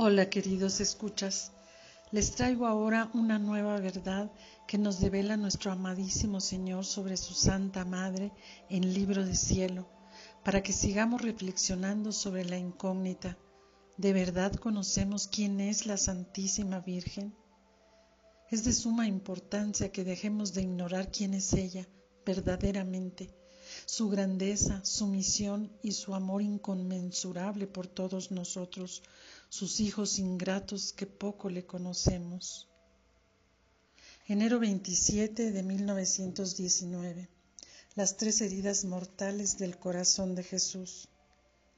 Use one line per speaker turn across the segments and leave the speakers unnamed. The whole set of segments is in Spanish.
Hola queridos escuchas, les traigo ahora una nueva verdad que nos devela nuestro amadísimo Señor sobre su Santa Madre en libro de cielo, para que sigamos reflexionando sobre la incógnita. ¿De verdad conocemos quién es la Santísima Virgen? Es de suma importancia que dejemos de ignorar quién es ella verdaderamente, su grandeza, su misión y su amor inconmensurable por todos nosotros, sus hijos ingratos que poco le conocemos. Enero 27 de 1919. Las tres heridas mortales del corazón de Jesús.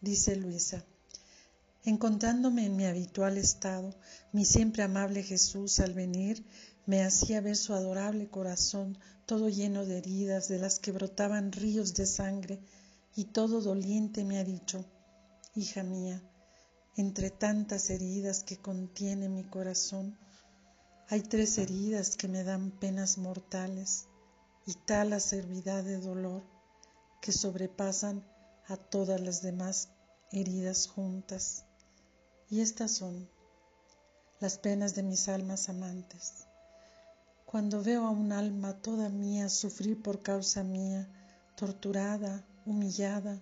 Dice Luisa. Encontrándome en mi habitual estado, mi siempre amable Jesús al venir me hacía ver su adorable corazón todo lleno de heridas de las que brotaban ríos de sangre y todo doliente me ha dicho, hija mía, entre tantas heridas que contiene mi corazón, hay tres heridas que me dan penas mortales y tal acervidad de dolor que sobrepasan a todas las demás heridas juntas. Y estas son las penas de mis almas amantes. Cuando veo a un alma toda mía sufrir por causa mía, torturada, humillada,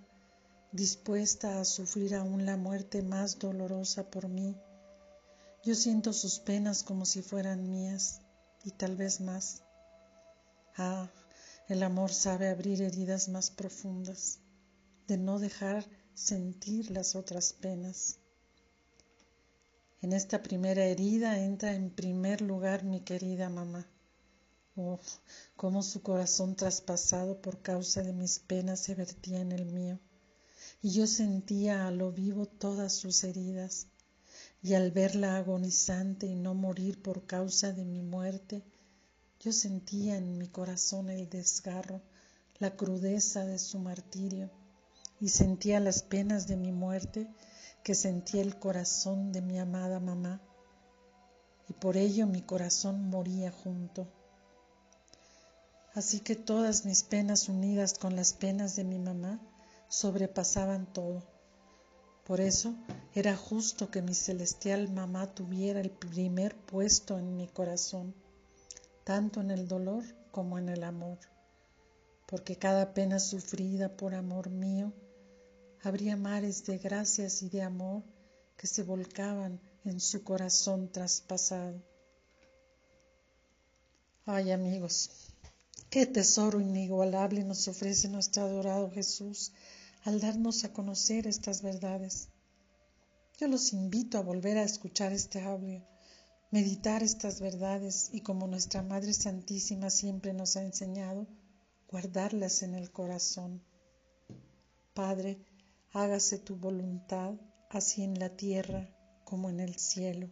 dispuesta a sufrir aún la muerte más dolorosa por mí. Yo siento sus penas como si fueran mías y tal vez más. Ah, el amor sabe abrir heridas más profundas, de no dejar sentir las otras penas. En esta primera herida entra en primer lugar mi querida mamá. Oh, cómo su corazón traspasado por causa de mis penas se vertía en el mío y yo sentía a lo vivo todas sus heridas, y al verla agonizante y no morir por causa de mi muerte, yo sentía en mi corazón el desgarro, la crudeza de su martirio, y sentía las penas de mi muerte que sentía el corazón de mi amada mamá, y por ello mi corazón moría junto. Así que todas mis penas unidas con las penas de mi mamá, sobrepasaban todo. Por eso era justo que mi celestial mamá tuviera el primer puesto en mi corazón, tanto en el dolor como en el amor, porque cada pena sufrida por amor mío, habría mares de gracias y de amor que se volcaban en su corazón traspasado. Ay amigos, qué tesoro inigualable nos ofrece nuestro adorado Jesús al darnos a conocer estas verdades. Yo los invito a volver a escuchar este audio, meditar estas verdades y como nuestra Madre Santísima siempre nos ha enseñado, guardarlas en el corazón. Padre, hágase tu voluntad, así en la tierra como en el cielo.